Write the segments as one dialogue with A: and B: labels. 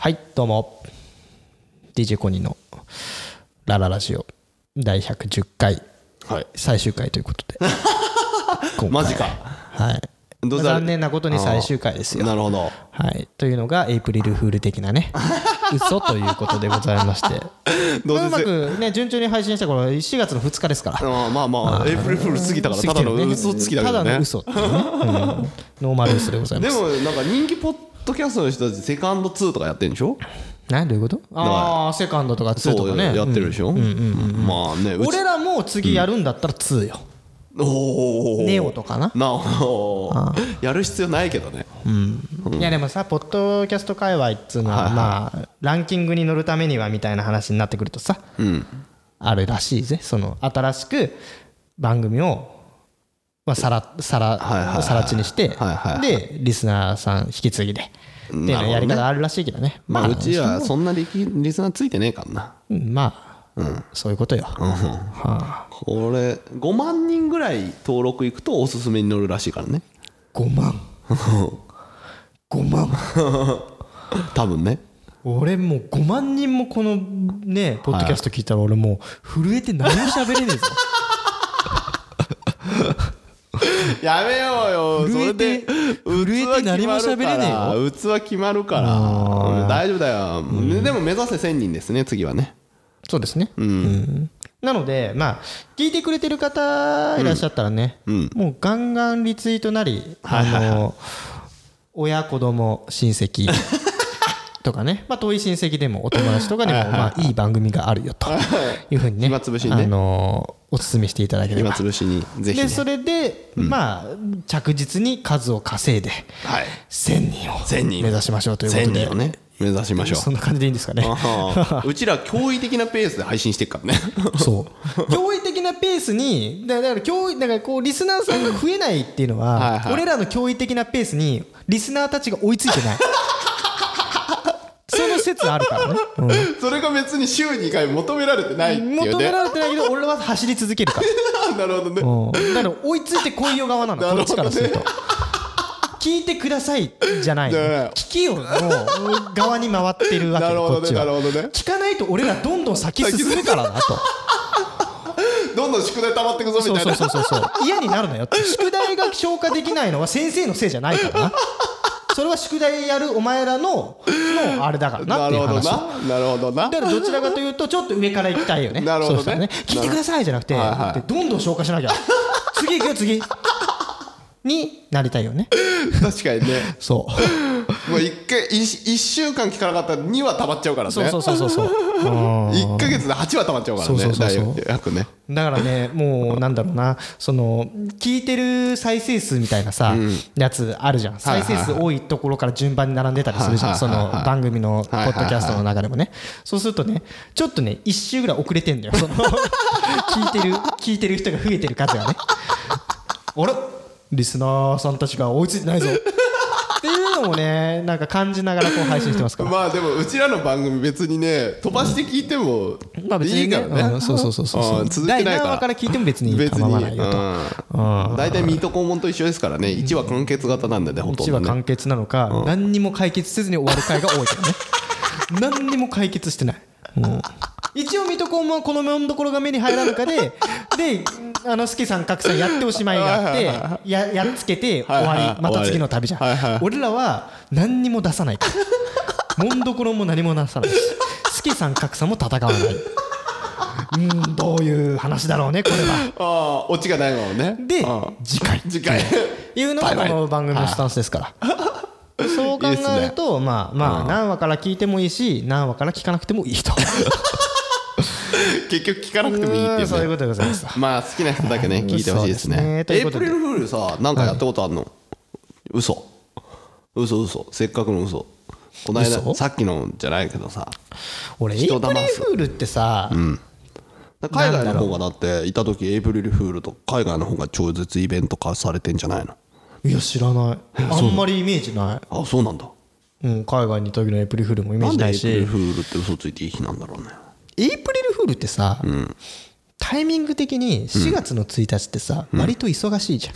A: はいどうも。DJ コニーのラララジオ。第110回。
B: はい。
A: 最終回ということで。
B: マジか。
A: はい。残念なことに最終回ですよ。
B: なるほど。
A: はい。というのがエイプリルフール的なね。嘘ということでございまして。
B: どうせ
A: まくね順調に配信した頃4月の2日ですから。
B: あーまあまあエイプリルフール過ぎたからただの嘘つきだけ
A: ただ
B: どね
A: の嘘っていうね、うん。ノーマル嘘でございま
B: ですもなんか人気ポッドキャストの人たちセカンド2とかやってるんでしょ？
A: 何どういうこと？ああセカンドとか2と
B: そう
A: かね
B: やってるでしょ？まあねうち
A: 俺らも次やるんだったら2よ、
B: おお
A: ネオとかな、
B: なおやる必要ないけどね。
A: いやでもさポッドキャスト界隈っつうのはまあランキングに乗るためにはみたいな話になってくるとさ、あるらしいぜ。その新しく番組をまあさらさ
B: はいはい
A: さら地にしてでリスナーさん引き継ぎで。っていうのやり方あるらしいけどね。
B: まあうちはそんなリキリスナーついてねえからな。
A: うんまあ。そういうことよ。はあ。
B: これ5万人ぐらい登録いくとおすすめに乗るらしいからね。
A: 5万。5万。
B: 多分ね。
A: 俺もう5万人もこのねポッドキャスト聞いたら俺もう震えて何も喋れねえぞ
B: やめようよ。それ
A: 震えて
B: で
A: 震えて何も喋れねえよ。
B: 器決まるから。大丈夫だよ。でも目指せ1000人ですね次はね。
A: そうですね、うん。なのでまあ聞いてくれてる方いらっしゃったらね、もうガンガンリツイートなり、あの親子供親戚とかね、まあ、遠い親戚でもお友達とかでもまあいい番組があるよとい。うふうにね
B: 暇つぶしにね。
A: あのお勧めしていただければ。
B: 今潰しにぜひね。
A: でそれで、まあ着実に数を稼いで
B: はい。
A: 1000人を
B: 1000人。
A: 目指しましょうというこ
B: 1000
A: とで。
B: 人をね目指しましょう。
A: そんな感じでいいんですかね。
B: うちら驚異的なペースで配信していくからね。
A: そう。驚異的なペースにだだから驚異だからこうリスナーさんが増えないっていうのは俺らの驚異的なペースにリスナーたちが追いついてないその説あるからね、
B: それが別に週2回求められてないっていうね。
A: 求められてないけど俺は走り続けるから。
B: なるほどね。
A: うん。だから追いついてこいよ側なの。こっちからすると。聞いてくださいじゃないの。
B: ね
A: 聞きよの。側に回ってるわけ
B: なるほどねなるほどね。
A: 聞かないと俺らどんどん先進むからなと。
B: どんどん宿題溜まってくぞみ
A: そう
B: たいな。
A: そうそうそうそう。嫌になるなよって。宿題が消化できないのは先生のせいじゃないからなそれは宿題やるお前らののあれだからなっていう
B: なるほど
A: 話
B: な。なるほどな。
A: だからどちらかというとちょっと上から行きたいよね。
B: なるほどね。
A: そうしたら聞いてくださいじゃなくて、
B: はいはい。
A: でどんどん消化しなきゃ。次行くよ次。になりたいよね。
B: 確かにね。
A: そう
B: 一回一一週間聞かなかったら2は溜まっちゃうからね。
A: そうそうそうそうそう。うん
B: 1ヶ月で8は溜まっちゃうからね。
A: そうそうそうそう。だからねもうなんだろうな。その聞いてる再生数みたいなさ、やつあるじゃん。再生数多いところから順番に並んでたりするじゃん、その番組のポッドキャストの中でもね、そうするとねちょっとね一周ぐらい遅れてんだよ。その 聞いてる聞いてる人が増えてる数がね。あれ？リスナーさんたちが追いついてないぞいうのもねなんか感じながらこう配信してますから。
B: まあでもうちらの番組別にね飛ばして聞いてもいいからね。
A: うんそうそうそうそう
B: う。ん続け
A: 第
B: ないから。
A: から聞いても別に構わないよと。
B: うん。大体ミート肛門と一緒ですからね。1話完結型なんでねほとん
A: 1
B: どね。
A: 話完結なのか、何にも解決せずに終わる回が多いからね。何にも解決してない、うん一応水戸黄門はこの門所が目に入らぬかで であの助さん格さんやっておしまいがあってややっつけて終わ
B: はいはいはい。
A: りまた次の旅じゃん、
B: はいはい
A: 俺らは何にも出さないから門所も何も出さない。し助さん格さんも戦わない。うんどういう話だろうねこれは。
B: ああオチがないもんね。
A: で次回。
B: 次回。
A: いうのがこの番組のスタンスですから。そう考えるとまあまあ何話から聞いてもいいし何話から聞かなくてもいいと
B: 結局聞かなくてもいいっていうね。
A: そういうことでございます。
B: まあ好きな人だけね 聞いてほしいです
A: ね。
B: エイプリルフールさなんかやったことあんの？嘘。嘘嘘。せっかくの嘘。この間
A: 嘘？
B: さっきのじゃないけどさ。
A: 俺エイプリルフールってさ
B: 海外の方がだっていた時エイプリルフールと海外の方が超絶イベント化されてんじゃないの？
A: いや知らない。あんまりイメージない。
B: あそうなんだ。
A: うん海外にいた時のエイプリルフールもイメー
B: なんでエイ
A: ジないし
B: プリルフールって嘘ついていい日なんだろうね。
A: エイプリルフールってさタイミング的に4月の1日ってさ割と忙しいじゃん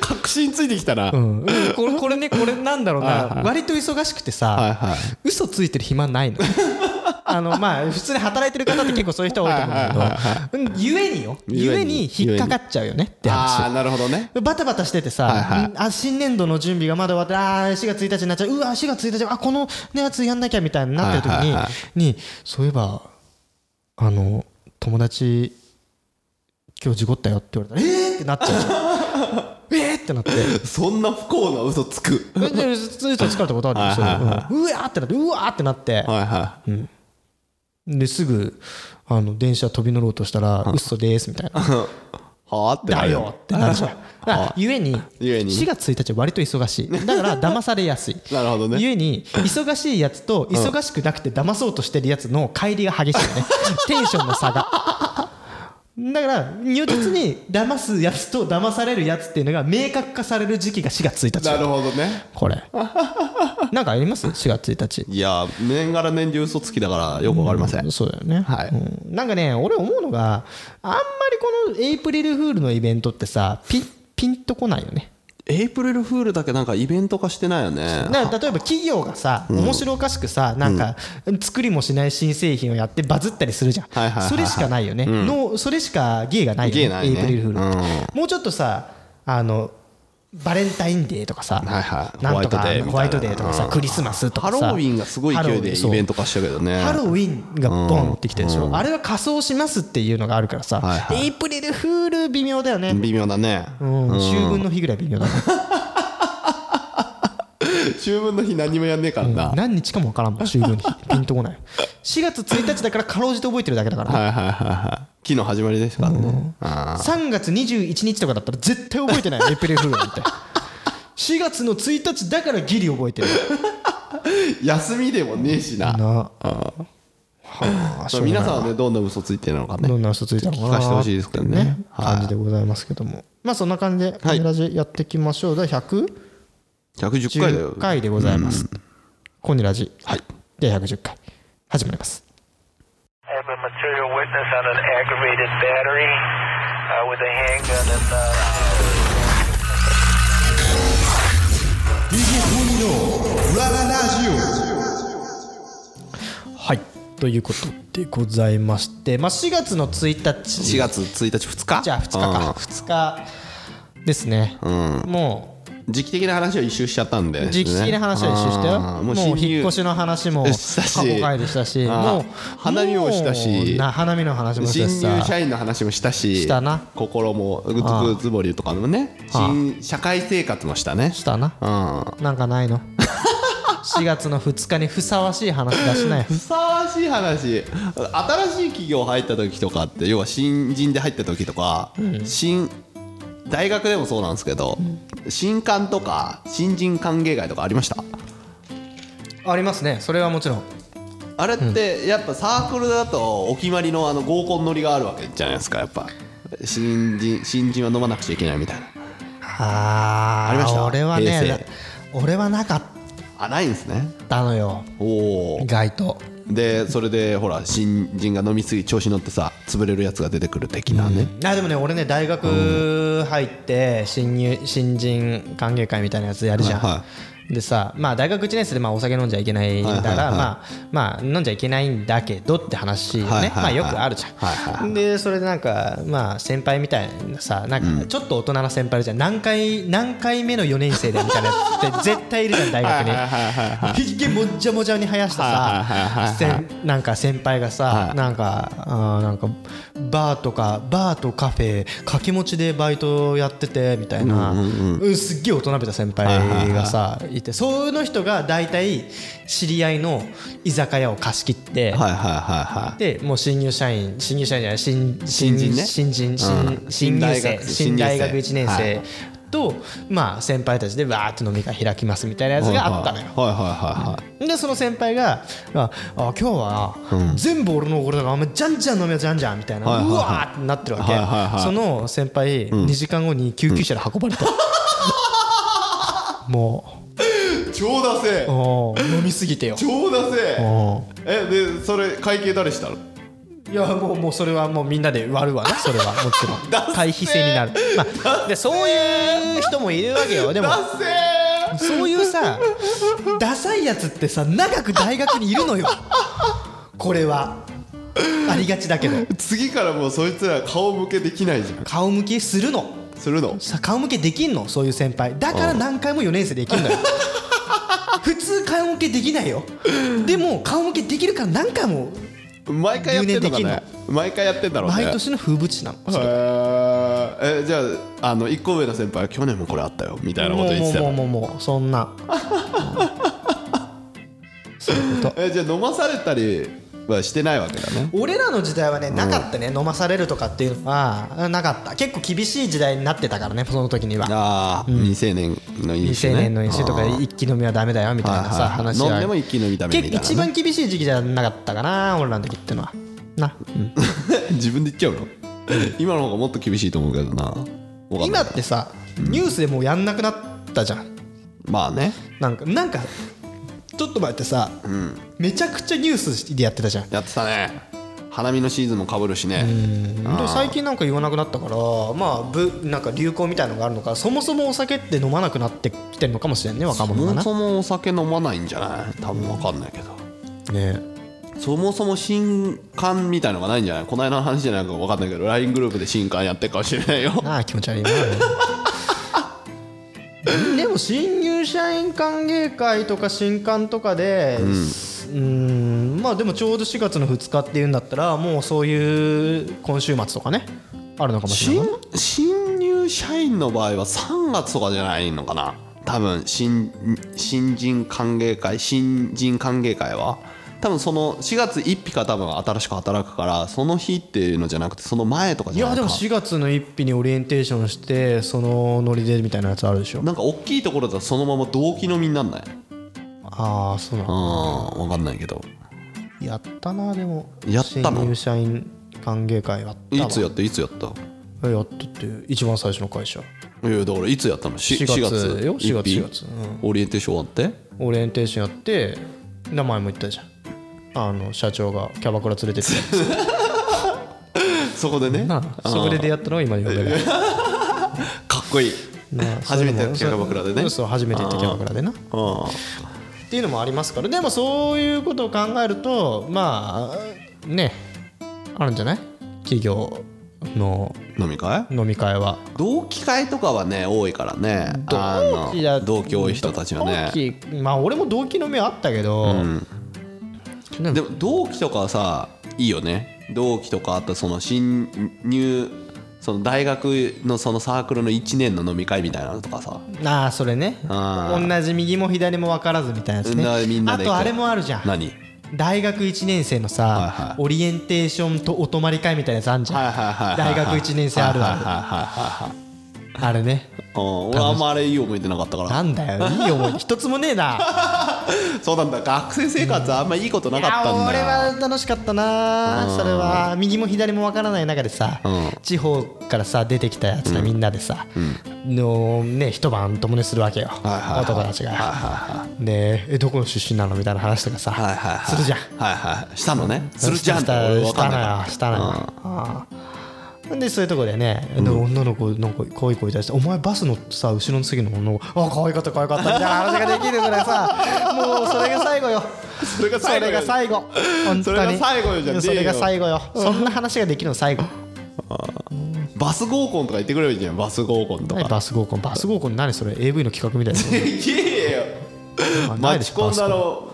B: 確信ついてきたな、
A: うん、これこれねこれなんだろうな、割と忙しくてさ、
B: はいはい
A: 嘘ついてる暇ないのあのまあ普通に働いてる方って結構そういう人多いと思うんだけど、ゆえによ
B: ゆえに
A: 引っかかっちゃうよねって話。
B: ああなるほどね。
A: バタバタしててさ、あ新年度の準備がまだ終わってあー4月1日になっちゃう。うわ4月1日あこの、ね、やつやんなきゃみたいになってる時に,、にそういえばあの友達今日事故ったよって言われたらえー？ってなっちゃう えー？ってなって。
B: そんな不幸な嘘つく。
A: ででずっと疲れたことあるんですよ、うん。うわーってなってうわーってなって。
B: はいは
A: ですぐあの電車飛び乗ろうとしたら嘘ですみたいな。
B: い はあって
A: だよってなるじゃん。ゆえに
B: ゆえに。
A: 4月1日は割と忙しい。だから騙されやすい。
B: なるほどね。
A: ゆえに忙しいやつと忙しくなくて騙そうとしてるやつの乖離が激しいよね。テンションの差がだから如実に騙すやつと騙されるやつっていうのが明確化される時期が4月1日。
B: なるほどね。
A: これ。なんかあります？4月1日。
B: いや年がら年中嘘つきだからよくわかりません、
A: そうだよね、
B: はい。
A: うん。なんかね俺思うのがあんまりこのエイプリルフールのイベントってさピピンとこないよね
B: エイプリルフールだけなんかイベント化してないよね。
A: 例えば企業がさ面白おかしくさなんか作りもしない新製品をやってバズったりするじゃん、それしかないよね、のそれしか芸がないよね。エイプリルフールもうちょっとさあのバレンタインデーとかさ、
B: はいはい。
A: なんとか
B: ホワイトデーみたいな。
A: ホワイトデーとかさ、クリスマスとかさ。
B: ハロウィンがすごい勢いでイベント化したけどね。
A: ハロウィンがボンってきてるでしょ、あれは仮装しますっていうのがあるからさ、エイプリルフール微妙だよね、
B: 微妙だね。
A: うん。秋分の日ぐらい微妙だね、
B: 秋分の日何もやんねえからな、
A: 何日かも分からんもん秋分の日。ピンとこない。4月1日だからかろうじて覚えてるだけだから。ね
B: はいはいはいはい。木の始まりですからね、あ
A: 3月21日とかだったら絶対覚えてない。エイプリルフールなんて。4月の1日だからギリ覚えてる。
B: ー 休みでもねえしな。
A: な。はあ
B: そう皆さんはねどんな嘘ついてるのかね。
A: どんな嘘ついたのかな。
B: 聞かせてほしいですけどね。はい。
A: 感じでございますけども。まあそんな感じで
B: はい「
A: ラジ」やっていきましょう。第110
B: 110回だよ。
A: 回でございます「コニラジ」
B: はい。
A: 第110回。始まります。
C: I have a material witness on an aggravated battery uh, with a handgun and. Uh,
D: DJ トニーのララ
A: はい。ということでございましてまあ4月の1日。
B: 4月1日2日
A: じゃあ2日か2日ですねもう
B: 時期的な話は一周しちゃったんで、ね、
A: 時期的な話は一周したよ。もう引っ越しの話も過去回でしたし。もう
B: 花見もしたし。
A: 花見の話もした
B: 新
A: しさ
B: 入社員の話もしたし。
A: したな。
B: 心もぐつぐつぼりとかもね。新社会生活もしたね。
A: したな。
B: うん。
A: なんかないの？4月の2日にふさわしい話出しない
B: ふさわしい話。新しい企業入った時とかって要は新人で入った時とか、新大学でもそうなんですけど、新刊とか新人歓迎会とかありました？
A: ありますね。それはもちろん。
B: あれってやっぱサークルだとお決まりのあの合コン乗りがあるわけじゃないですか。やっぱ新人新人は飲まなくちゃいけないみたいな。
A: あー
B: ありました？
A: 俺はね俺はなかっ
B: あないんですね。
A: たのよ。
B: おお
A: 意外と
B: でそれでほら新人が飲みすぎ調子乗ってさ潰れるやつが出てくる的なね、
A: あでもね俺ね大学入って新入新人歓迎会みたいなやつやるじゃん、
B: はいは
A: でさまあ大学1年生でまあお酒飲んじゃいけないだから、まあまあ飲んじゃいけないんだけどって話よね、まあよくあるじゃん、でそれでなんかまあ先輩みたいなさなんかちょっと大人な先輩じゃん。何回何回目の4年生でみたいなって 絶対いるじゃん大学に。ひげもっじゃもじゃに生やしたさなんか先輩がさ、
B: はい。
A: なんかあーなんかバーとかバーとカフェ掛け持ちでバイトやっててみたいな、うんすっげえ大人びた先輩がさいてその人が大体知り合いの居酒屋を貸し切って、
B: はいはいはいはい。
A: でもう新入社員新入社員じゃない新
B: 新人ね。
A: 新人新入生
B: 新
A: 新大学
B: 大学
A: 1年
B: は
A: 生。とまあ先輩たちでわーって飲み会開きますみたいなやつがあったのよ。
B: はいはいはいはい。
A: でその先輩が「ああ今日は全部俺の俺だからお前じゃんじゃん飲みようじゃんじゃん」みたいな、
B: はいはいはい。う
A: わーってなってるわけ、
B: はいはいはい
A: その先輩、2時間後に救急車で運ばれた、も
B: 超だせ
A: 飲みすぎてよ。
B: 超だせえでそれ会計誰したの？
A: いやもうもうそれはもうみんなで割るわなそれは。もちろん。対比性になる、まあ、でそういう人もいるわけよ。でもそういうさダサいやつってさ長く大学にいるのよ。これは。ありがちだけど。
B: 次からもうそいつら顔向けできないじゃん。
A: 顔向けするの。
B: するの。
A: さ顔向けできんの？そういう先輩。だから何回も4年生できんのよ 普通顔向けできないよ。でも顔向けできるから何回も
B: 毎回やってんのか
A: 留
B: ね毎回やってんだろうね。
A: 毎年の風物詩なのそれ
B: へー。えじゃああの1個上の先輩は去年もこれあったよ。みたいなこと言ってたよ。
A: もうもうもうもうそんな。そういうこと。
B: えじゃあ飲まされたりはしてないわけだね。
A: 俺らの時代はねなかったね、飲まされるとかっていうのは。なかった。結構厳しい時代になってたからねその時には。
B: ああ、未成年の飲
A: 未成
B: 酒ね
A: 年の飲酒とか一気飲みはダメだよみたいなさ話は。
B: 飲んでも一気飲みダメみたいな
A: 一番厳しい時期じゃなかったかな俺らの時ってのは。な、う ん
B: 自分で言っちゃうの？今の方がもっと厳しいと思うけどな。
A: 今ってさニュースでもうやんなくなったじゃん。
B: まあね。
A: なんかなんかちょっと前ってさ、めちゃくちゃニュースでやってたじゃん。
B: やってたね。花見のシーズンもかぶるしね。
A: で最近なんか言わなくなったからまあぶなんか流行みたいのがあるのかそもそもお酒って飲まなくなってきてるのかもしれんね若
B: そ
A: 者がな。
B: もそもお酒飲まないんじゃない？多分わかんないけど。
A: ね。
B: そもそも新刊みたいのがないんじゃない？この間の話じゃないか分かんないけど LINE グループで新刊やってるかもしれないよ。
A: ああ気持ち悪いな。でも新入社員歓迎会とか新刊とかでうん。まあでもちょうど4月の2日っていうんだったらもうそういう今週末とかねあるのかもしれ
B: 新
A: な。い
B: 新入社員の場合は3月とかじゃないのかな。多分新新人歓迎会新人歓迎会は多分その4月1日から多分新しく働くからその日っていうのじゃなくてその前とか
A: い
B: じゃないか。
A: やでも4月の1日にオリエンテーションしてそのノリでみたいなやつあるでしょ。
B: なんか大きいところだとそのまま同期飲みになんない？
A: ああそうなの
B: うん分かんないけど。
A: やったなでも。
B: やったの？
A: 新入社員歓迎会やったわ。
B: いつやった？いつやった？
A: えやったって一番最初の会社。
B: いやだからいつやったの？し
A: 4月よ？4月
B: 一日
A: ？4月。
B: オリエンテーション終わって？
A: オリエンテーションやって名前も言ったじゃんあの社長がキャバクラ連れてって。
B: そこでね。
A: なあそこで出会ったのが今の嫁だよ
B: かっこいい。初めて
A: そういうのも。
B: キャバクラでね。
A: そう初めて行ったキャバクラでな。っ
B: うん
A: ていうのもありますから。でもそういうことを考えるとまあねあるんじゃない？企業の。
B: 飲み会？
A: 飲み会は。
B: 同期会とかはね多いからね。あ
A: 同期だ
B: の同期多い人たちはね。
A: 同期まあ俺も同期飲みはあったけど、でも
B: でも同期とかはさいいよね。同期とかあとその新入その大学のそのサークルの1年の飲み会みたいなのとかさ。
A: ああそれね。同じ右も左も分からずみたいなやつね。あとあれもあるじゃん。
B: 何？
A: 大学1年生のさ、
B: はいはい
A: オリエンテーションとお泊まり会みたいなやつあんじゃん、
B: はいはいはいはい
A: 大学1年生あるある、あれね。
B: うん。俺あんまあれいい思い出なかったから。
A: なんだよ。いい思い出。一つもねえな。
B: そうなんだ。学生生活あんまいいことなかったんだ。よ
A: いや俺は楽しかったな。それは右も左も分からない中でさ、
B: うん。
A: 地方からさ出てきたやつがみんなでさ、のね一晩共にするわけよ、
B: はいはいはい。
A: 男たちが、
B: はいは
A: でえどこの出身なのみたいな話とかさ、
B: はいはいはい。
A: するじゃん。
B: はいはいしたのね。するじゃんっ
A: してた
B: 俺分
A: したの
B: かんないから。
A: よしたのよ。ああでそういうとこでね、で女の子なんか可愛い子いたりして「お前バスのさ後ろの席の女の子あ可愛かった可愛かった」みたいな話ができるからさ もうそれが最後よ。
B: それが
A: それが最後。本当に。
B: それが最後よ
A: それが最後よ。そんな話ができるの最後。
B: バス合コンとか言ってくればいいじゃん。バス合コンと
A: 何
B: か
A: バス合コン？バス合コン何それ？AV の企画みたいな。
B: いやいやだの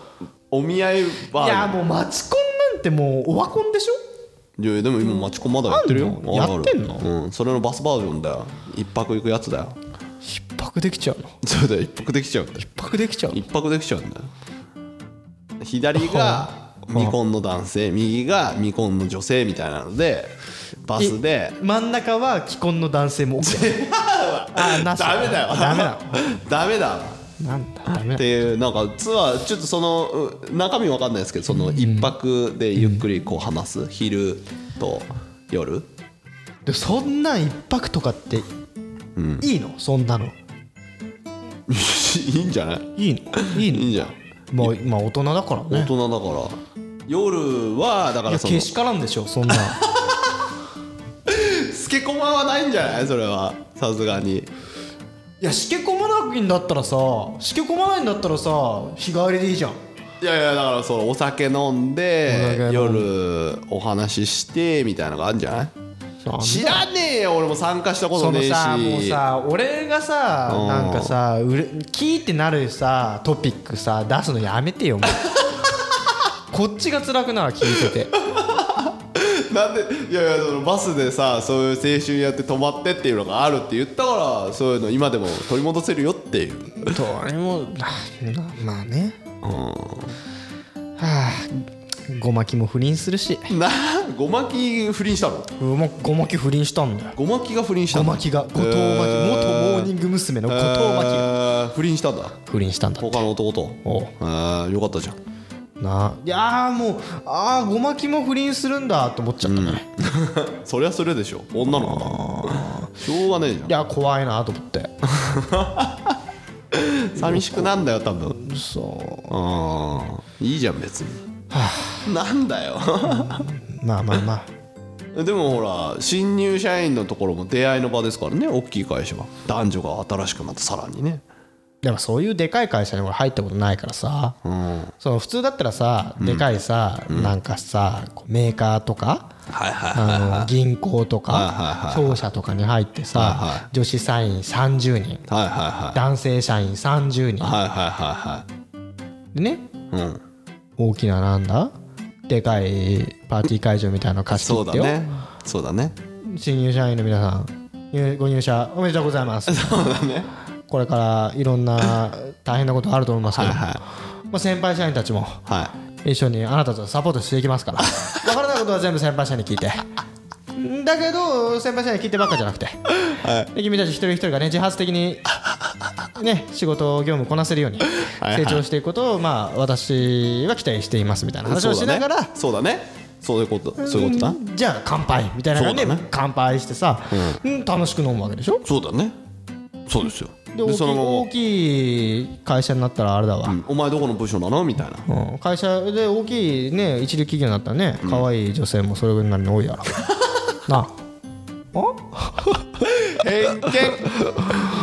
B: お見合いバー。
A: いやもうマチコンなんてもうオワコンでしょ？
B: いやでも今マチコンまだやってるよ。
A: やってんの？
B: うん。それのバスバージョンだよ。一泊行くやつだよ。
A: 一泊できちゃうの？
B: そうだよ。一泊できちゃうんだよ。
A: 一泊できちゃうの？
B: 一泊できちゃうんだよ。左が未婚の男性右が未婚の女性みたいなのでバスで。
A: 真ん中は既婚の男性も OK あなし。
B: ダメだよ。
A: ダメな
B: ダメだ
A: のなんだダメな
B: っていうなんかツアーちょっとそのう中身わかんないですけどその一泊でゆっくりこう話す昼と夜。
A: でそんなん一泊とかっていいの？そんなの。
B: いいんじゃない？
A: いいの？いいの？
B: いいんじゃん。
A: まあまあ大人だから
B: 大
A: ね
B: 人だから。夜はだか
A: いや
B: らその
A: けしからんでしょそんな。
B: スケコマはないんじゃない？それは。さすがに。
A: いやしけ込まないんだったらさしけ込まないんだったらさ日帰りでいいじゃん。
B: いやいやだからそのお酒飲ん
A: お
B: で。夜お話ししてみたいなのがあるんじゃない？知らねえよ俺も参加したことねえし。
A: さもうさ俺がさ
B: うん。
A: なんかさうれキーってなるさトピックさ出すのやめてよ こっちが辛くなる聞いてて
B: なんでいやいやそのバスでさそういう青春やって泊まってっていうのがあるって言ったからそういうの今でも取り戻せるよっていう。
A: どれもなまあね。はあごまきも不倫するし。
B: なごまき不倫したの？
A: ごまごまき不倫したんだよ。
B: ごまきが不倫したの？
A: ごまきが後藤真希元モーニング娘。の後藤真希が
B: えー。不倫したんだ。
A: 不倫したんだって。
B: 他の男と？
A: おう。
B: えーよかったじゃん
A: な。いやーもうああごまきも不倫するんだと思っちゃったね、
B: そりゃそれでしょ。女の子だ。しょうがねえじ
A: いや怖いなと思って。
B: ゃ ん寂しくなんだよ多分。
A: そう
B: うんいいじゃん別に。なんだよ。
A: まあまあまあ。
B: でもほら新入社員のところも出会いの場ですからね大きい会社は。男女が新しくなってさらにね
A: でもそういうでかい会社に俺入ったことないからさ、
B: うん。
A: その普通だったらさでかいさ、なんかさメーカーとか、あの銀行とか
B: はい
A: 商社とかに入ってさ、女子社員30人男性社員30人。でね
B: うん。
A: 大きななんだ？でかいパーティー会場みたいなの貸し切ってよ、
B: そうだね。そうだね。
A: 新入社員の皆さん入ご入社おめでとうございます。
B: そうだね
A: これからいろんな大変なことあると思いますけど、
B: はいはい。
A: まあ、先輩社員たちも
B: はい。
A: 一緒にあなたとサポートしていきますから。分からないことは全部先輩社員に聞いて。だけど先輩社員に聞いてばっかじゃなくて、で君たち一人一人がね自発的にね仕事業務こなせるように
B: はいはい。
A: 成長していくことをまあ私は期待していますみたいな話をしながら、
B: そうだね。そういうことそういうことだ。
A: じゃあ乾杯みたいな感じで乾杯してさ、うん楽しく飲むわけでしょ？
B: そうだね。そうですよ
A: で大きい
B: そのまま。
A: 大きい会社になったらあれだわ、
B: うん。お前どこの部署なの？みたいな。
A: うん。会社で大きいね一流企業になったらね可愛い女性もそれなりに多いやろ。なあ。
B: 偏見。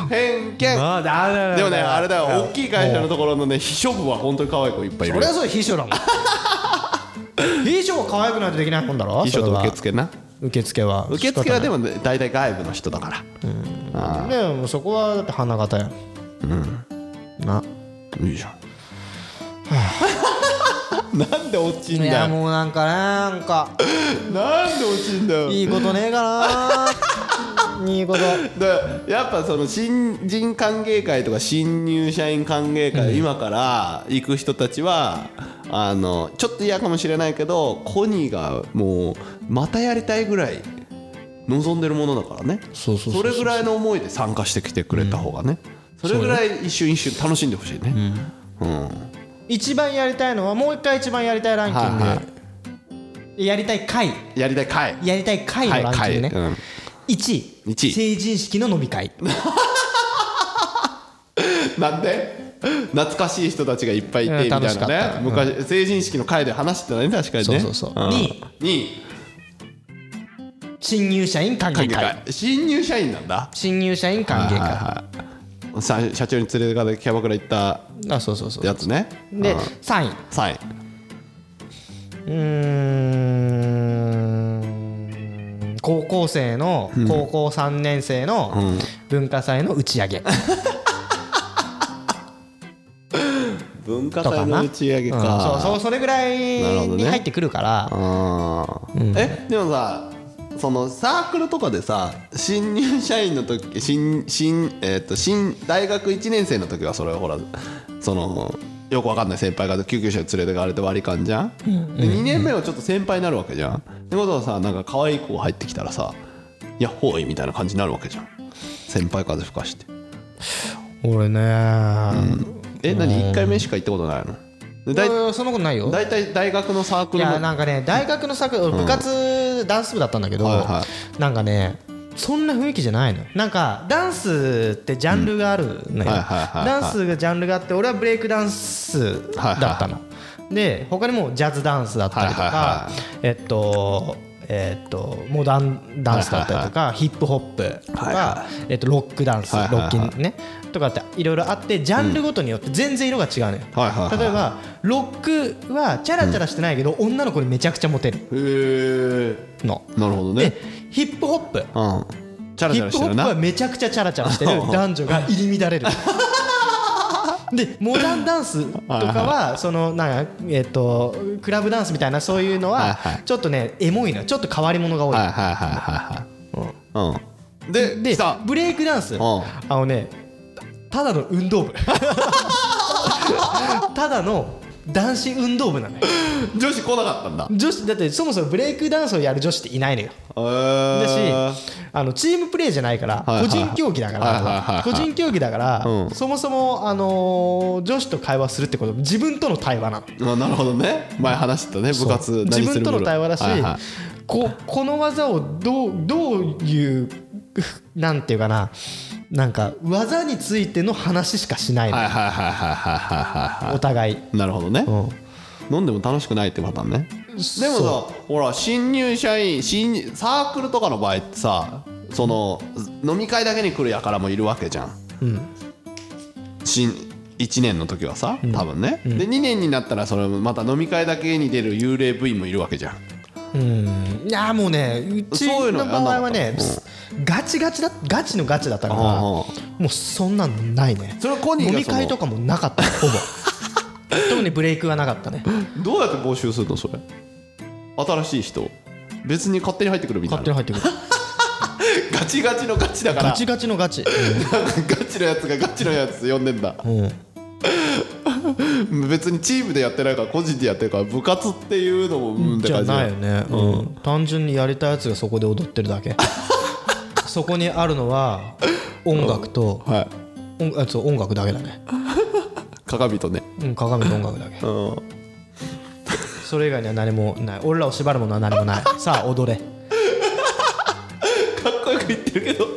B: 偏見。
A: ああだだ
B: でもねあれだよ。大きい会社のところのね秘書部は本当に可愛い子いっぱいいるよ。
A: それはそう秘書だもん。秘書は可愛くないとできないもんだろ？
B: 秘書と
A: それは。
B: 受付な。
A: 受付は。
B: 受付はで
A: も
B: もね大体外部の人だから
A: でもそこはだって花形やん。な。い
B: いじゃん。なんで落ちん
A: いや
B: だよ
A: もうなんかねなんか。
B: なんで落ちんだよ。
A: いいことねえかな。いいこと。
B: でやっぱその新人歓迎会とか新入社員歓迎会、今から行く人たちはあのちょっと嫌かもしれないけどコニーがもうまたやりたいぐらい望んでるものだからね。
A: そ
B: れぐらいの思いで参加してきてくれた方がね、それぐらい一瞬一瞬楽しんでほしいね、うん。
A: 一番やりたいのはもう一回一番やりたいランキング、
B: はいは
A: やりたい回。
B: やりたい会
A: やりたい回のランキングね、
B: はいうん。
A: 1位。
B: 一位。
A: 成人式の飲み会。
B: なんで？懐かしい人たちがいっぱいいて
A: うん
B: みたいなね。昔成人式の会で話してたね確かにね。
A: そうそうそう。ん。二位。
B: 2位
A: 新入社員歓迎会。
B: 歓迎会。新入社員なんだ。
A: 新入社員歓迎会、
B: はいはいはい。さ社長に連れてかれてキャバクラ行った
A: あそうそうそう。
B: やつね。
A: で
B: うん。
A: 3位
B: 3位
A: うーん。高校生の高校3年生の文化祭の打ち上げ、
B: 文化祭の打ち上げ
A: うん。そう
B: か
A: そうそれぐらいに入ってくるから、
B: あー。えでもさそのサークルとかでさ新入社員の時新新えっ、と新大学1年生の時はそれはほらそのよくわかんない先輩が救急車に連れてかれて割り勘じゃん、で2年目はちょっと先輩になるわけじゃん？ってことはさなんか可愛い子が入ってきたらさ「いやほい」みたいな感じになるわけじゃん。先輩風吹かして。
A: 俺ね、
B: え何？1回目しか行ったことないの？でだい
A: うんそんなことないよ。
B: 大体大学のサーク
A: い
B: ルの
A: やなんかね大学のサークル俺部活ダンス部だったんだけど、
B: はいは
A: なんかねそんな雰囲気じゃないのよ。なんかダンスってジャンルがあるのよ。
B: はいはいはいはい。
A: ダンスがジャンルがあって俺はブレイクダンスだったの。で他にもジャズダンスだったりとか、
B: はいはいは
A: えっとえっとモダンダンスだったりとか、ヒップホップとか、
B: はいは
A: えっとロックダンス、
B: はいはいはい。
A: ロッキンねとかっていろいろあってジャンルごとによって全然色が違うのよ、
B: はいはいはい。
A: 例えばロックはチャラチャラしてないけど、女の子にめちゃくちゃモテる。
B: へえ
A: の、
B: なるほどね。
A: でヒップホップ。
B: うん。チャラ
A: ヒップホップ
B: チャラしてるな。
A: はめちゃくちゃチャラチャラしてる。男女が入り乱れる。でモダンダンスとかはそのなんかえっとクラブダンスみたいなそういうの
B: はい
A: は
B: はい。
A: ちょっとねエモいのよ。ちょっと変わり者が多い。
B: はいはいはいはいはいうん。で
A: で
B: 来た。
A: ブレイクダンス。
B: ん。
A: あのねただの運動部。ただの男子運動部なのよ。
B: 女子来なかったんだ。
A: 女子だってそもそもブレイクダンスをやる女子っていないのよ。だし
B: だ
A: あのチームプレーじゃないから個人競技だから個人競技だから
B: うん。
A: そもそもあのー女子と会話するってこと自分との対話なの。
B: あなるほどね。前話してたね部活
A: 自分との対話だし、ここの技をどうどういうなんていうかななんか技についての話しかしないの、
B: はいはいはいはいはいはいは
A: お互い、
B: いなるほどね。
A: うん。
B: 飲んでも楽しくないってパターンね。でもさ
A: そ
B: ほら新入社員新サークルとかの場合ってさその飲み会だけに来るやからもいるわけじゃん、新1年の時はさ多分ね、で2年になったらそれまた飲み会だけに出る幽霊部員もいるわけじゃん
A: うん。いやもうねうち
B: の
A: の場合はねガチガチだガチのガチだったから
B: うんうん
A: もうそんなんないね。
B: それはコニーが
A: 飲み会とかもなかったほぼ。特にブレイクはなかったね。
B: どうやって募集するのそれ？新しい人別に勝手に入ってくるみたいな。
A: 勝手に入ってくる。
B: ガチガチのガチだから。
A: ガチガチのガチ、
B: ガチのやつがガチのやつ呼んでんだ。
A: うんうん
B: 別にチームでやってないから個人でやってるから部活っていうのもうんって
A: じゃ
B: 感じだ
A: ないよね、うん。単純にやりたいやつがそこで踊ってるだけ。そこにあるのは音楽と、
B: はい。
A: 音あそう音楽だけだね、
B: 鏡とね。
A: うん、鏡と音楽だけ。
B: うん。
A: それ以外には何もない。俺らを縛るものは何もない。さあ踊れ。
B: かっこよく言ってるけど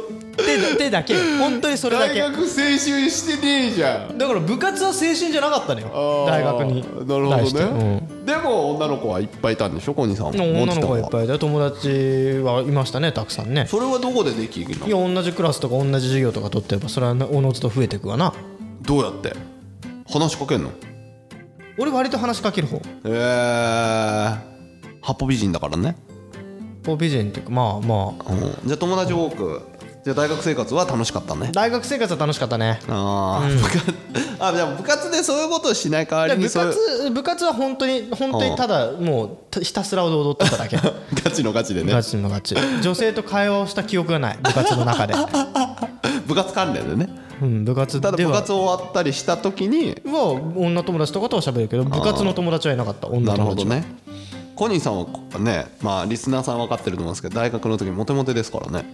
A: 手だけ。本当にそれだけ。
B: 大学青春してねえじゃん。
A: だから部活は青春じゃなかったのよ。大学に
B: なるほどね、でも女の子はいっぱいいたんでしょ？コニーさん。
A: うん女の子がいっ
B: い
A: ぱいで友達はいましたねたくさんね。
B: それはどこでできるの？
A: いや同じクラスとか同じ授業とか取ってればそれはおのずと増えていくわな。
B: どうやって？話しかけんの？
A: 俺割と話しかける方。
B: へえ八方美人だからね、
A: ポー美人っていうかまあまあ。
B: うん、じゃあ友達多くじゃあ大学生活は楽しかったね。
A: 大学生活は楽しかったね。
B: あー、部活 あじゃあ部活でそういうことをしない代わりに
A: 部活部活は本当に本当にただもうたひたすら踊ってただけ。
B: ガチのガチでね。
A: ガチのガチ。女性と会話をした記憶がない。部活の中で、
B: 部活関連でね。
A: うん、部活
B: ただ部活終わったりした時に
A: は女友達とかとは喋るけど部活の友達はいなかった。女
B: なる
A: 友達は。
B: ほどね。コニーさんはねまあリスナーさん分かってると思うんですけど大学の時モテモテですからね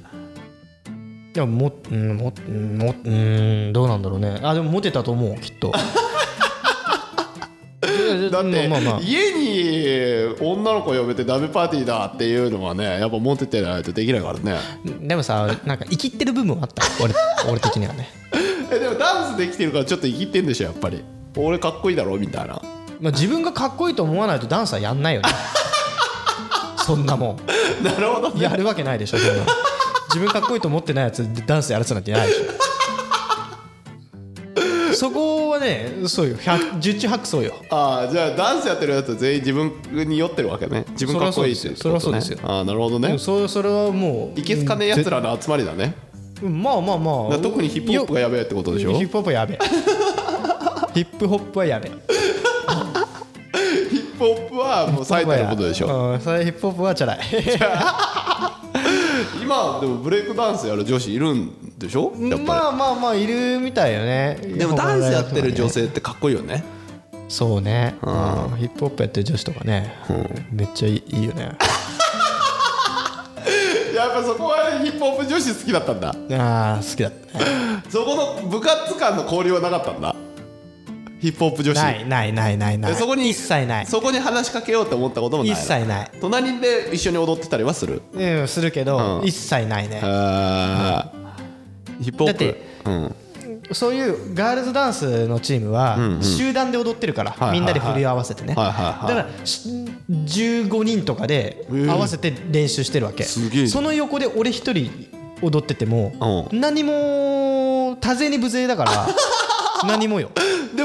A: いやもうんもうんもうんどうなんだろうね。あでもモテたと思うきっと。
B: だって、
A: まあまあ
B: 家に女の子呼べてダメパーティーだっていうのはねやっぱモテてないとできないからね。
A: でもさなんか生きってる部分はあった。俺俺的にはね、
B: えでもダンスできてるからちょっと生きってんでしょやっぱり。俺かっこいいだろみたいな。
A: まあ、自分がかっこいいと思わないとダンスはやんないよね。そんなもん。
B: なるほど
A: やるわけないでしょそんなの自分かっこいいと思ってないやつでダンスやらせなんていないでしょ。そこはねそうよ。百十中八そうよ。
B: ああじゃあダンスやってるやつは全員自分に酔ってるわけね。自分かっこいいって
A: そりゃそうですよ。
B: ああなるほどね。
A: そそれはもう
B: いけすかねえやつらの集まりだね。
A: うんまあまあまあ。
B: 特にヒップホップがやべえってことでしょ？
A: ヒップホップはやべえ。ヒップホップはやべえ。
B: ヒップホップはもう最たることでしょ。
A: ヒップホップはチャラい
B: 今でもブレイクダンスやる女子いるんでしょ？
A: まあまあまあいるみたいよね。
B: りでもダンスやってる女性ってかっこいいよね。
A: そうね、うん。ヒップホップやってる女子とかね、めっちゃいいいいよね。
B: やっぱそこはヒップホップ女子好きだったんだ。
A: ああ好きだったね。
B: そこの部活間の交流はなかったんだヒップホップ女子。
A: ないないないないない。
B: えそこに
A: 一切ない。
B: そこに話しかけようって思ったこともない。
A: 一切ない。
B: 隣で一緒に踊ってたりはする？
A: うんするけど、
B: うん。
A: 一切ないね。
B: ヒップホップ
A: だって
B: うん。
A: そういうガールズダンスのチームは集団で踊ってるから、
B: はいはいはい。
A: みんなで振り合わせてね、
B: はいはいはい。
A: だからし15人とかで合わせて練習してるわけ、
B: え。
A: その横で俺一人踊ってても、
B: う
A: 何も多勢に無勢だから 何もよ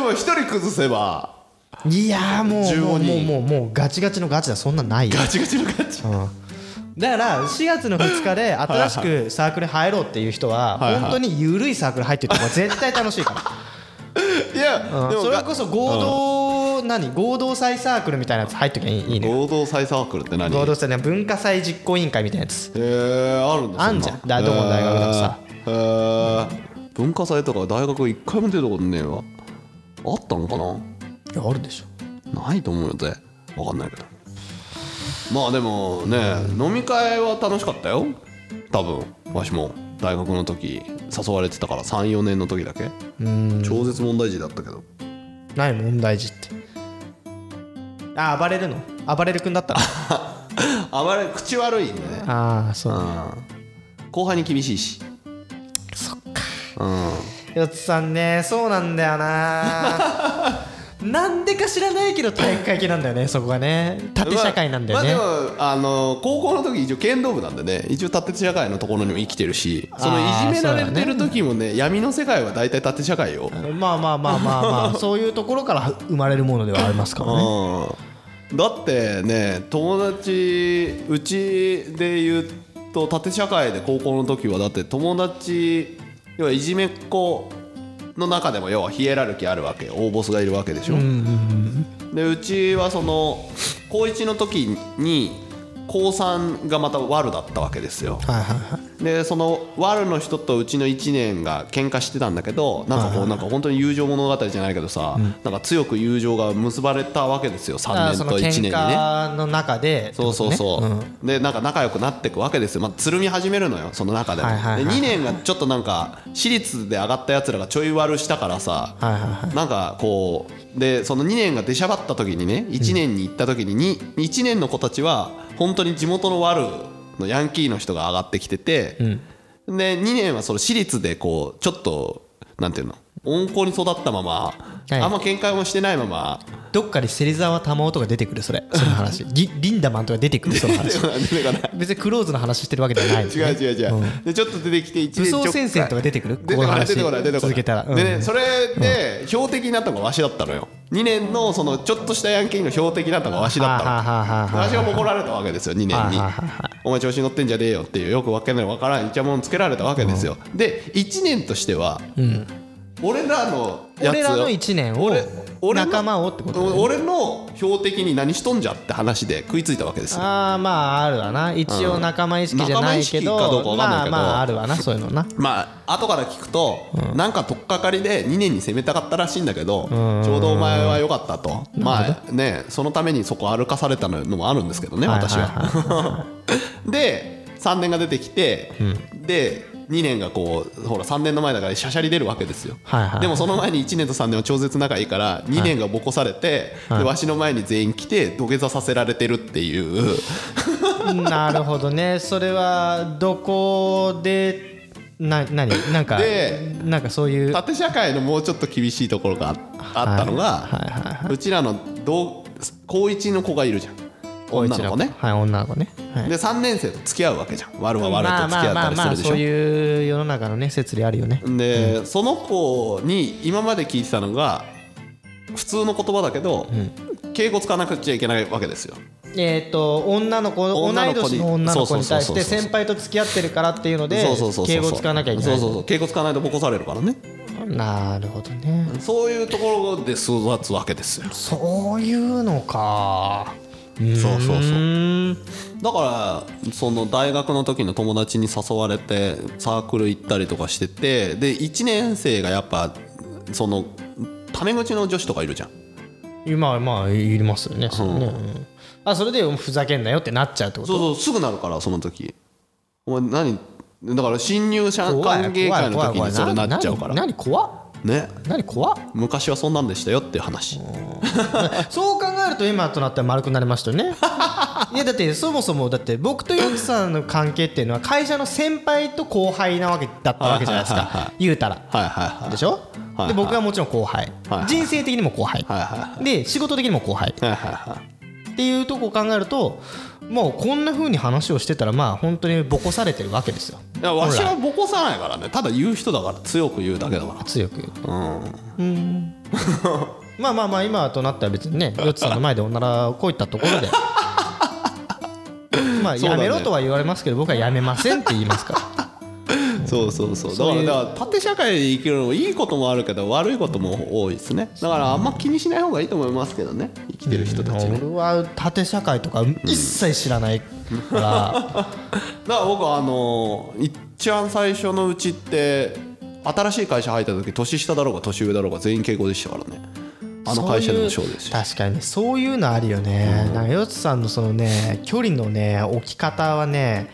B: でも一人崩せば。
A: いやーもうもう
B: 15
A: もう
B: 人
A: もうガチガチのガチだそんなんないよ
B: ガチガチのガチ
A: だから4月の2日で新しくサークル入ろうっていう人は本当に緩いサークル入ってても絶対楽しいから
B: いや
A: うんそれこそ合同、何合同祭サークルみたいなやつ入っときゃいいね
B: 合同祭サークルって何
A: 合同祭ね文化祭実行委員会みたいなやつ
B: へえあるんだ
A: あんじゃんだどこの大学でもさ
B: へー文化祭とか大学一回も出たことねえわあったのかな？い
A: やあるでしょ。
B: ないと思うよぜ分かんないけど。まあでもね飲み会は楽しかったよ。多分。わしも。大学の時誘われてたから34年の時だけ。超絶問題児だったけど。
A: 何問題児って？あ暴れるの？暴れる君だったの？
B: 暴れ口悪いんでね。
A: ああそう
B: うん。後輩に厳しいし。
A: そっか。
B: うん
A: よつさんねそうなんだよな。なんでか知らないけど体育会系なんだよねそこがね。縦社会なんだよね、
B: まあ、まあでもあの高校の時一応剣道部なんでね。一応縦社会のところにも生きてるしそのいじめられてる時もね闇の世界は大体縦社会よ、
A: まあまあまあまあまあ そういうところから生まれるものではありますからね。
B: うん、だってね友達うちで言うと縦社会で高校の時はだって友達要はいじめっ子の中でも要はヒエラルキーあるわけよ。大ボスがいるわけでしょ、でうちはその高1の時に高3がまたワルだったわけですよ。
A: はいはいはい。
B: でそのワルの人とうちの1年が喧嘩してたんだけどなんかこうなんか本当に友情物語じゃないけどさ、なんか強く友情が結ばれたわけですよ
A: だから
B: 3年と1
A: その喧
B: 年にね
A: 嘩の中で
B: そうそうそう、
A: ってことね
B: でなんか仲良くなっていくわけですよ、まあ、つるみ始めるのよその中でも、
A: はいはいはい
B: で2年がちょっとなんか私立で上がったやつらがちょい悪したからさ、
A: はいはいはい。
B: なんかこうでその2年が出しゃばった時にね1年に行った時に 2, 1年の子たちは本当に地元のワルのヤンキーの人が上がってきてて、で2年はその私立でこうちょっとなんていうの温厚に育ったまま、
A: い。
B: あんま喧嘩もしてないまま
A: どっかに芹沢玉緒とか出てくるそれ。その話。リリンダマンとか出てくるその話。別にクローズの話してるわけではないんです
B: 違
A: ね
B: う違う違う、
A: ん。
B: でちょっと出てきて1年
A: 武装戦線とか出てくる？
B: 出てこ
A: 話
B: 出てこない出てこない。
A: 続けたら。うん。
B: でねそれで標的になったのがわしだったのよ。2年のそのちょっとしたヤンキーの標的になったのがわしだったの。わしが怒られたわけですよ2年に。
A: はいはいはいはい
B: お前調子乗ってんじゃねえよっていうよくわけないわからんイチャモンつけられたわけですよ。で1年としては俺らのやつ。
A: 俺らの1年を
B: 俺
A: 仲間をってことね。
B: 俺の標的に何しとんじゃって話で食いついたわけですよ。
A: ああまああるわな。一応仲間意識じゃないけど
B: うんど。
A: まあまああるわなそういうのな。
B: まあ後から聞くと、なんか取っかかりで2年に攻めたかったらしいんだけど、ちょうどお前は良かったと。まあねそのためにそこ歩かされたのもあるんですけどね
A: はい
B: 私は。で3年が出てきて、で2年がこうほら3年の前だからしゃしゃり出るわけですよ、
A: はいはい。はい
B: でもその前に1年と3年は超絶仲いいから2年がボコされて、でわしの前に全員来て土下座させられてるっていう。
A: なるほどね。それはどこでな何？なんか
B: で
A: なんかそういう。
B: 縦社会のもうちょっと厳しいところがああったのが、
A: はいはいは
B: うちらの同高一の子がいるじゃん女の子ね。
A: はい女の子ね。はい。
B: で3年生と付き合うわけじゃん。悪は悪
A: まあ
B: と付き合ったりするでしょ。
A: そういう世の中のね説理あるよね。
B: で、その子に今まで聞いてたのが普通の言葉だけど、敬語使わなくちゃいけないわけですよ。
A: えっと女の子
B: 女の子に。
A: 同い年の女の子に対して先輩と付き合ってるからっていうので敬語使わなきゃいけない。
B: そうそうそう。敬語使わないとボコされるからね。
A: なるほどね。
B: そういうところで育つわけですよ。
A: そういうのか
B: そうそうそう。
A: うん
B: だからその大学の時の友達に誘われてサークル行ったりとかしててで1年生がやっぱそのタメ口の女子とかいるじゃん。
A: 今はまあいりますよね。それね。うん。あそれでふざけんなよってなっちゃうってこと？
B: そうそうすぐなるからその時。お前何？だから新入社歓迎会の時にそれなっちゃうから。
A: 何何怖っ？
B: ね。
A: 何？怖っ？
B: 昔はそんなんでしたよっていう話
A: そう考えると今となっては丸くなりましたよね。いやだってそもそもだって僕とヨッツさんの関係っていうのは会社の先輩と後輩なわけだったわけじゃないですか。言うたら。
B: はいはいはい
A: でしょ？
B: はい
A: で僕はもちろん後輩。
B: はいはい。
A: 人生的にも後輩。
B: はいは
A: で仕事的にも後輩。
B: はいはいはい
A: っていうとこを考えるともうこんな風に話をしてたらまあ本当にボコされてるわけですよ。
B: いやわしは
A: 本
B: ボコさないからね。ただ言う人だから強く言うだけだか
A: 来強く言う。と
B: らうん
A: まあまあまあ今となったら別にね ヨッツさんの前でおならをこういったところで。まあやめろとは言われますけど僕はやめませんって言いますから。
B: そうそうそう。だからだから縦社会で生きるのもいいこともあるけど悪いことも多いですね。だからあんま気にしない方がいいと思いますけどね。生きてる人たちね
A: 俺は縦社会とか一切知らないから。
B: だから僕はあの一番最初のうちって新しい会社入った時年下だろうが年上だろうが全員敬語でしたからねあの会社でもそうですし
A: 確かに。ねそういうのあるよね、なんかヨッツさんのそのね距離のね置き方はね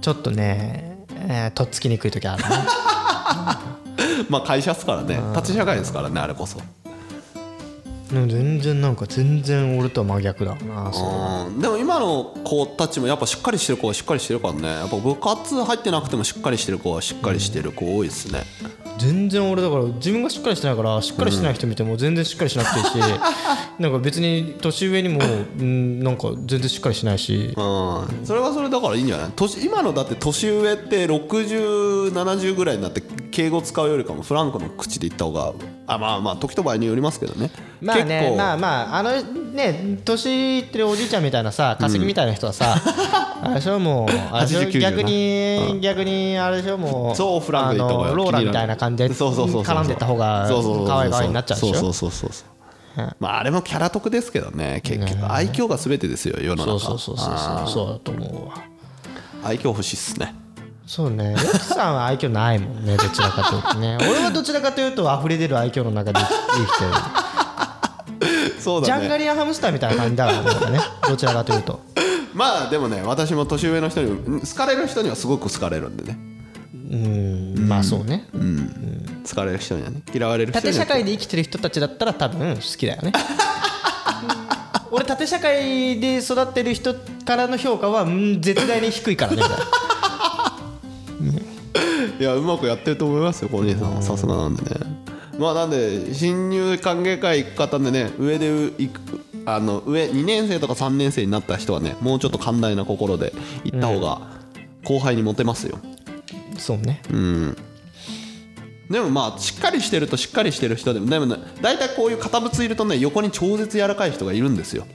A: ちょっとね、えーとっつきにくい時あるね
B: まあ会社っすからね。縦社会ですからねあれこそ。
A: うん全然なんか全然俺とは真逆だな
B: でも今の子たちもやっぱしっかりしてる子はしっかりしてるからね。やっぱ部活入ってなくてもしっかりしてる子はしっかりしてる子多いですね
A: 全然俺だから自分がしっかりしてないからしっかりしてない人見ても全然しっかりしなくていいし、なんか別に年上にも、うん、なんか全然しっかりしないし。
B: うんそれはそれだからいいんじゃない？年今のだって年上って6070ぐらいになって敬語使うよりかもフランクの口で言った方があまあまあ時と場合によりますけどね。
A: まあねまあまああのね年いってるおじいちゃんみたいなさ稼ぎみたいな人はさ、あれでしょもう あれでしょ
B: 80 90
A: 逆に、逆にあれでしょもう
B: そうフランクで
A: ローラみたいな感じで
B: そうそうそうそう
A: 絡んでった方が可愛い可愛いになっちゃうでしょ。
B: そうそうそうそうまああれもキャラ得ですけどね結局愛嬌が全てですよ世の中
A: そうそうそうそうそうそうだと思うわ
B: 愛嬌欲しいっすね
A: そうね。ヨッツさんは愛嬌ないもんね どちらかというとね。俺はどちらかというと溢れ出る愛嬌の中で生きてる。
B: そうだね。
A: ジャンガリアンハムスターみたいな感じだからねどちらかというと。
B: まあでもね私も年上の人に好かれる人にはすごく好かれるんでね。
A: うんまあそうね。
B: 好かれる人にはね嫌われる人には
A: 縦社会で生きてる人たちだったら多分好きだよね。俺縦社会で育ってる人からの評価はうん絶大に低いからねみたいない
B: やうまくやってると思いますよ小兄さんは。さすがなんでね。まあなんで新入歓迎会行く方でね上で行くあの上2年生とか3年生になった人はねもうちょっと寛大な心で行った方が後輩にモテますよ、
A: そうね。
B: でもまあしっかりしてるとしっかりしてる人でもでもね大体こういう堅物いるとね横に超絶柔らかい人がいるんですよ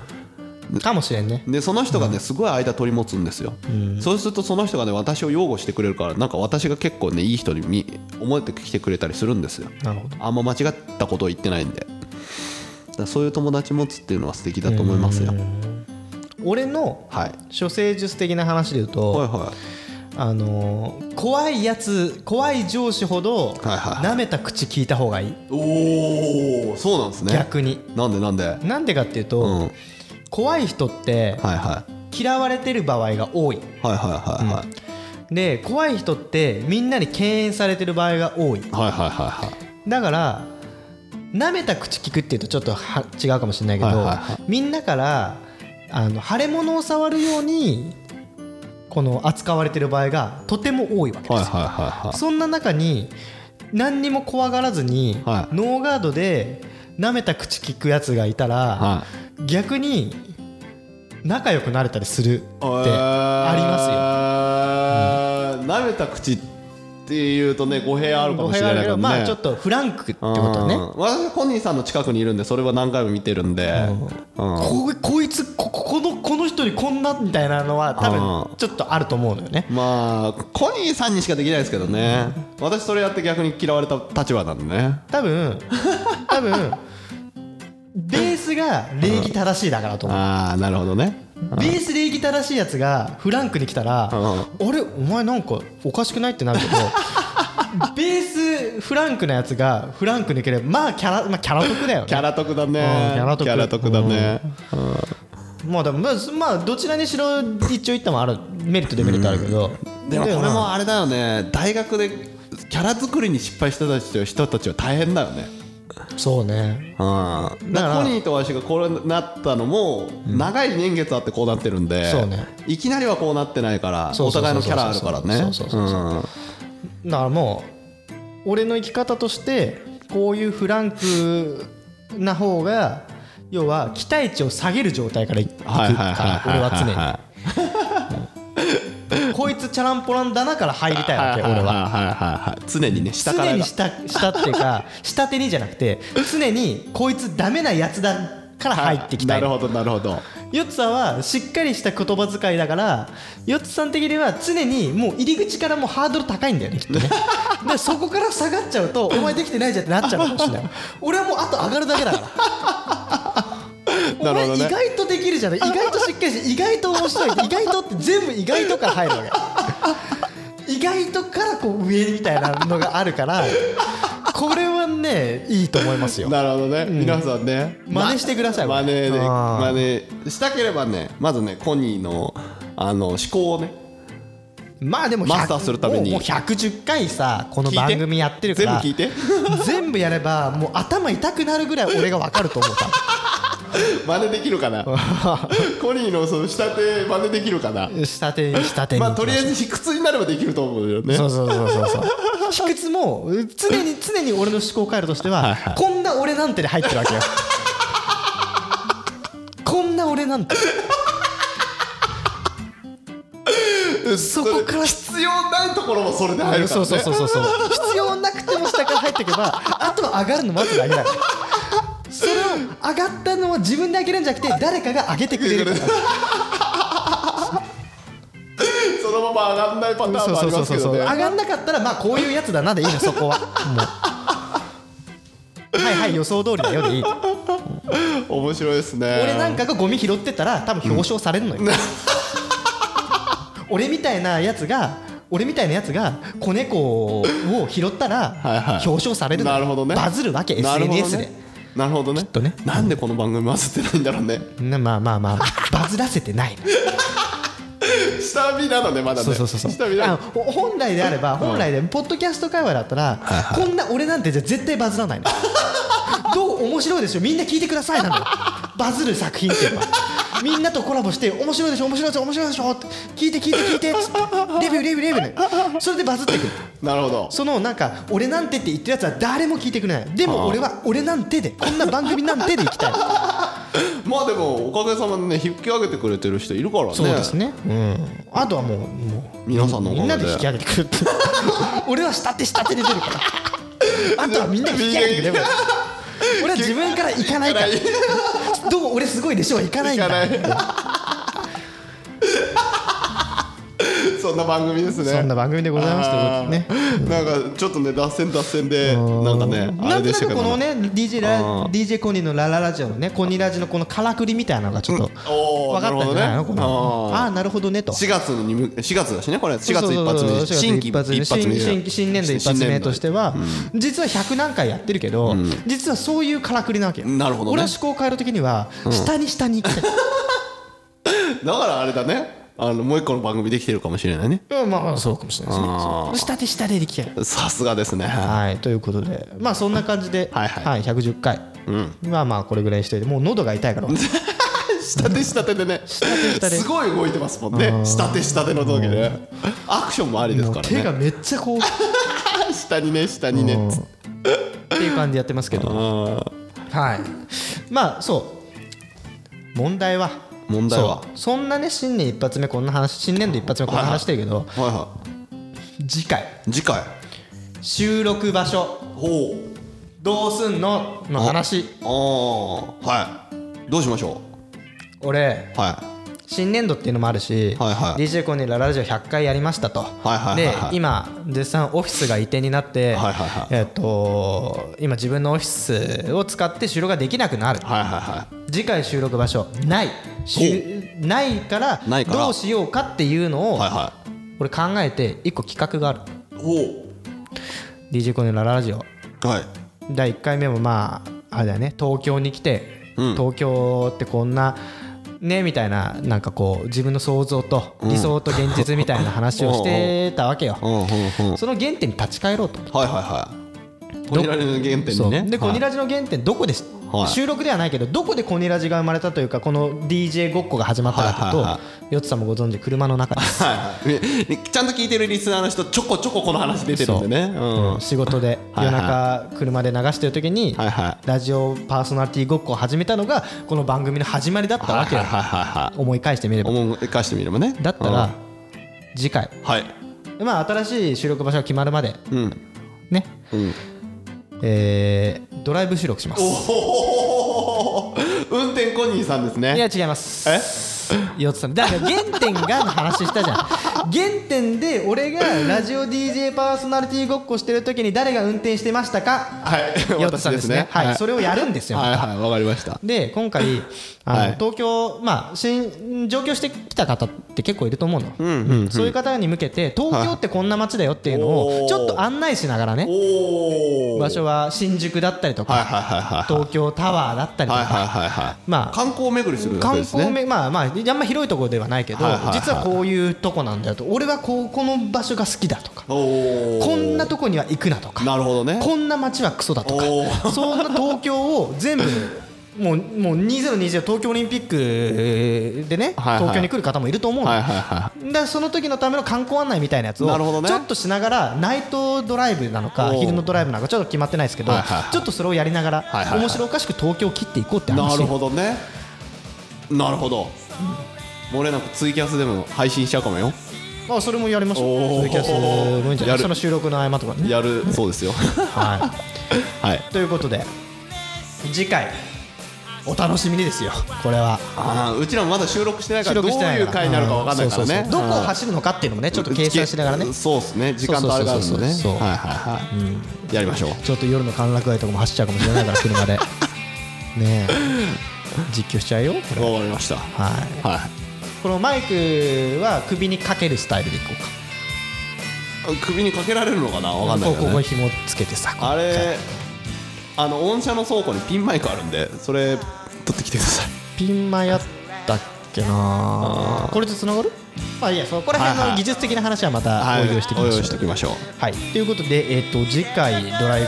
A: かもしれんね。
B: でその人がねすごい間取り持つんですよ、そうするとその人がね私を擁護してくれるからなんか私が結構ねいい人に見思えてきてくれたりするんですよ。
A: なるほど。
B: あんま間違ったことを言ってないんで。だそういう友達持つっていうのは素敵だと思いますよ。
A: 俺の
B: はい。
A: 処世術的な話で言うと、
B: はいは
A: あのー怖いやつ怖い上司ほど舐めた口聞いた方がいい。
B: いおおそうなんですね。
A: 逆に。
B: なんでなんで？はい
A: なんでかっていうと、
B: うん
A: 怖い人って
B: はいはい。
A: 嫌われてる場合が多い。
B: はいはいはい
A: で怖い人ってみんなに敬遠されてる場合が多い。
B: はいはいはいはい。
A: だから舐めた口聞くっていうとちょっとは違うかもしれないけど、
B: はいはいはい。
A: みんなからあの腫れ物を触るようにこの扱われてる場合がとても多いわけです。よ、
B: はいはいはいはい。
A: そんな中に何にも怖がらずに、
B: はい。
A: ノーガードで舐めた口聞くやつがいたら、
B: は
A: 逆に仲良くなれたりするってありますよ。
B: すよ舐めた口っていうとね語弊あるかもしれないけどね。
A: まあちょっとフランクってことね。
B: うん。私コニーさんの近くにいるんでそれは何回も見てるんで。うん。
A: ここいつこここのこの人にこんなみたいなのは多分ちょっとあると思うのよね。
B: まあコニーさんにしかできないですけどね。私それやって逆に嫌われた立場なんでね。
A: 多分多分ベースが礼儀正しいだからと思う。
B: ああなるほどね。
A: ベース礼儀正しいやつがフランクに来たら、あれお前なんかおかしくないってなるけど ベースフランクなやつがフランクに来ればまあキャラ、まあ、キャラ得だよね。
B: キャラ得だね。
A: うんキャラ得。
B: キャラ得だね。
A: まあでもまあまあどちらにしろ一長一短もあるメリットデメリットあるけど、
B: でもこれ
A: まあ。
B: もあれだよね。大学でキャラ作りに失敗した人たち人たちは大変だよね
A: そうね。
B: うん、
A: だから。
B: だコニーとわしがこうなったのも長い年月あってこうなってるんで、
A: そうね。
B: いきなりはこうなってないからお互いのキャラあるからね。
A: そうそうそうだからもう俺の生き方としてこういうフランクな方が要は期待値を下げる状態からいくから俺は常に。
B: は
A: こいつチャランポランだなから入りたいわけ俺は。
B: はいはいはいはい。常にね下から。が
A: 常に下下っていうか 下手にじゃなくて常にこいつダメなやつだから入ってきた
B: ない。るほどなるほど。
A: ヨッツさんはしっかりした言葉遣いだからヨッツさん的には常にもう入り口からもうハードル高いんだよねきっとね。でそこから下がっちゃうとお前できてないじゃんってなっちゃうかもしれない。俺はもうあと上がるだけだから。お
B: なるほどね。
A: 前意外とできるじゃない？意外としっかりして意外と面白い。意外とって全部意外とから入るわけ。意外とからこう上みたいなのがあるからこれはねいいと思いますよ。
B: なるほどね、皆さんね。
A: 真似してください
B: ま真似で真似したければねまずねコニーのあの思考をね
A: まあでも100
B: マスターするために。
A: もうもう110回さこの番組やってるから
B: 全部聞いて？
A: 全部やればもう頭痛くなるぐらい俺が分かると思う多分
B: 真似できるかな？コニーのその仕立て真似できるかな？
A: 下手に下手に。
B: まあとりあえ
A: ず
B: ず卑屈になればできると思うよね。
A: そうそうそうそうそう卑屈も常に 常に俺の思考回路としてはこんな俺なんてで入ってるわけよ。こんな俺なんて。そこから。
B: 必要ないところもそれで入るからね。
A: そうそうそうそうそう。必要なくても下から入っていけばあとは上がるの待つだけだから上がったのは自分で上げるんじゃなくて誰かが上げてくれる。
B: そのまま上がんないパターンもありますけどね。
A: 上がんなかったらまあこういうやつだなでいいのそこは。はいはい予想通りだよでいい。
B: 面白いですね。
A: 俺なんかがゴミ拾ってたら多分表彰されるのよ、俺みたいなやつが俺みたいなやつが子猫を拾ったら
B: はいはい。
A: 表彰されるのよ。
B: なるほどね。
A: バズるわけ SNS で。
B: ねなるほどね。
A: とね。
B: なんでこの番組回せてないんだろうね。
A: なまあまあまあバズらせてない
B: 下火なのねまだね。
A: そうそうそうそう。
B: 下火なの。
A: 本来であれば本来でポッドキャスト会話だったらこんな俺なんてじゃ絶対バズらないの。どう面白いでしょ。みんな聞いてくださいなの。よバズる作品っていうのはみんなとコラボして面白いでしょ面白いでしょ面白いでしょって聞いて聞いて聞いてっつってレビューレビューレビューね。それでバズってくる。
B: なるほど。
A: そのなんか俺なんてって言ってるやつは誰も聞いてくれない。でも俺は俺なんてでこんな番組なんてでいきたい。
B: まあでもおかげさまでね引き上げてくれてる人いるからね。
A: そうですね、うん、あとはもうもう
B: 皆さんのお
A: みんな
B: で
A: で引き上げてくれる。って俺は下手下手で出るから。あとはみんなで引き上げてくれる。俺は自分から行かないから。どう俺すごいでしょ。行かないんだ
B: そんな番組ですね。
A: そんな番組でございますということでね
B: なんかちょっとね脱線脱線でなんかねあ
A: なんとなくこのね DJ ラ DJ コニーのラララジオのねコニラジのこのからくりみたいなのがちょっと分かったんじゃないの？この
B: あー。
A: ああなるほどねと。
B: 4月にむ4月だしねこれ。4月一発目。新規
A: 4月
B: 一発目。
A: 新年度一発目としては、実は100何回やってるけど、実はそういうからくりなわけよ。
B: なるほどね。
A: 俺は思考回路的には下に下に行きたい、
B: だからあれだねあのもう一個の番組できてるかもしれないね。
A: うんまあまあそうかもしれないですね。
B: あー。
A: 下で下でできたい
B: さすがですね。
A: はい。ということで。まあそんな感じで
B: はいはい。
A: 110回、まあまあこれぐらいにしといて。もう喉が痛いから。
B: 下手下手でね。
A: 下手下手
B: すごい動いてますもんね。下手下手の時ね。アクションもありですからね。
A: 手がめっちゃこう。っ
B: 下にね下にね。
A: ていう感じでやってますけど。
B: あ
A: はい。まあそう。問題は
B: 問題は。
A: そんなね新年一発目こんな話新年度一発目こんな話してるけど、
B: ーはいは
A: 次回。
B: い次回。
A: 収録場所。
B: ほう。
A: どうすんの？の話。
B: ああはい。どうしましょ
A: 俺
B: うは
A: 新年度っていうのもあるし、
B: はいはい。
A: DJ コニーララジオ100回やりましたと、で
B: はい
A: 今絶賛オフィスが移転になって、えっと今自分のオフィスを使って収録ができなくなる。次回収録場所ない。ないからどうしようかっていうのを俺考えて一個企画がある。
B: いほ
A: DJ コネララジオ。
B: うはい。
A: 第1回目もまああれだよね。東京に来て、
B: うん。
A: 東京ってこんなねみたいななんかこう自分の想像と理想と現実みたいな話をしてたわけよ、その原点に立ち返ろうと。
B: はいはいはコニラジの原点にね。
A: でコニラジの原点どこです、
B: はい。
A: 収録ではないけどどこでコニラジが生まれたというかこの DJ ごっこが始まったかというと、
B: はいはいは
A: ヨッツさんもご存知車の中です、
B: はいはい。ねちゃんと聞いてるリスナーの人ちょこちょここの話出てるんでね。う。ん。
A: 仕事で
B: はい
A: 夜中車で流してる時に
B: はいは
A: ラジオパーソナリティごっこを始めたのがこの番組の始まりだったわけよ。
B: はいはい
A: 思い返してみれば。
B: 思い返してみればね。
A: だったら次回。
B: うんはい。
A: まあ新しい収録場所が決まるまで。
B: うん。
A: ね。
B: うん
A: えードライブ収録します。
B: おお運転コニーさんですね。
A: いや違います。
B: え？
A: ヨッツさん。だから原点がの話したじゃん原点で俺がラジオ DJ パーソナリティごっこしてる時に誰が運転してましたか？
B: はい。
A: ヨッツさんですね。はい。それをやるんですよ。
B: はいはい。わかりました。
A: で今回あの、
B: はい。
A: 東京まあ新上京してきた方って結構いると思うの、
B: うんうん
A: そういう方に向けて東京ってこんな街だよっていうのをちょっと案内しながらね
B: おお
A: 場所は新宿だったりとか、
B: はいはいはいはい
A: 東京タワーだったりとか、
B: はいはいはいはい
A: まあ
B: 観光巡りするわけ
A: 観
B: ですね。
A: 光めまあまああんま広いところではないけど、
B: はいはいはい。
A: 実はこういうとこなんだよと俺はこうこの場所が好きだとかこんなとこには行くなとか
B: なるほどね。
A: こんな街はクソだとかそんな東京を全部 もうもう2020東京オリンピックでね、東京に来る方もいると思うの、
B: はいはいは
A: その時のための観光案内みたいなやつを
B: なるほどね。
A: ちょっとしながらナイトドライブなのか昼のドライブなのかちょっと決まってないですけど、ちょっとそれをやりながら、面白おかしく東京を切っていこうって
B: い
A: 話。
B: なるほどね。なるほど。漏れなくツイキャスでも配信しちゃうかもよ
A: あそれもやりましょう。ツイキャスもいいんじゃな
B: やる。
A: いその収録の合間とかね。
B: やるそうですよ。
A: は
B: はい。
A: いということで次回お楽しみにですよ。これは。
B: あーうちらもまだ収録してないか
A: 収
B: ら。どう
A: い
B: う回になるかわかんないからね。
A: どこを走るのかっていうのもねちょっと計算しながらね。
B: そうですね。時間とあれがあるんでね。はいはいはい。やりましょう。
A: ちょっと夜の歓楽街とかも走っちゃうかもしれないから車で。ねえ。実況しちゃうよこれ。
B: わかりました。
A: はい
B: はい
A: このマイクは首にかけるスタイルでいこうか。
B: 首にかけられるのかな？わかんないけどね
A: 紐つけてさ
B: あれあの御社の倉庫にピンマイクあるんでそれ取ってきてください。
A: ピンマイあったっけなこれでつながる？まあいいやそこら辺
B: はいはい。
A: の技術的な話はまた
B: はい。
A: おいおいしていきましょう。
B: しておきましょう。
A: はい、ということで、えー、と次回ドライブ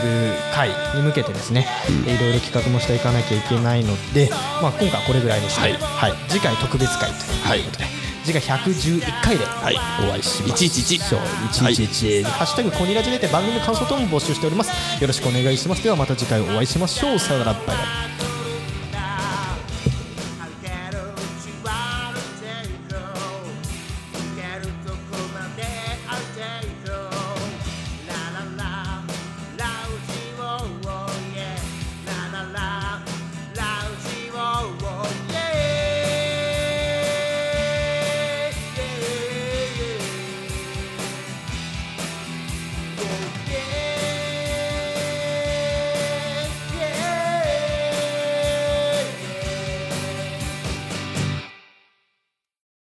A: 会に向けてですね、えーいろいろ企画もしていかなきゃいけないので、まあ、今回はこれぐらいにして、はい。次回特別会ということで、次回111回でお会いしましょう、
B: 111
A: そう111、ハッシュタグコニラジネで番組の感想等も募集しております。よろしくお願いします。ではまた次回お会いしましょう。さよなら。バイバイ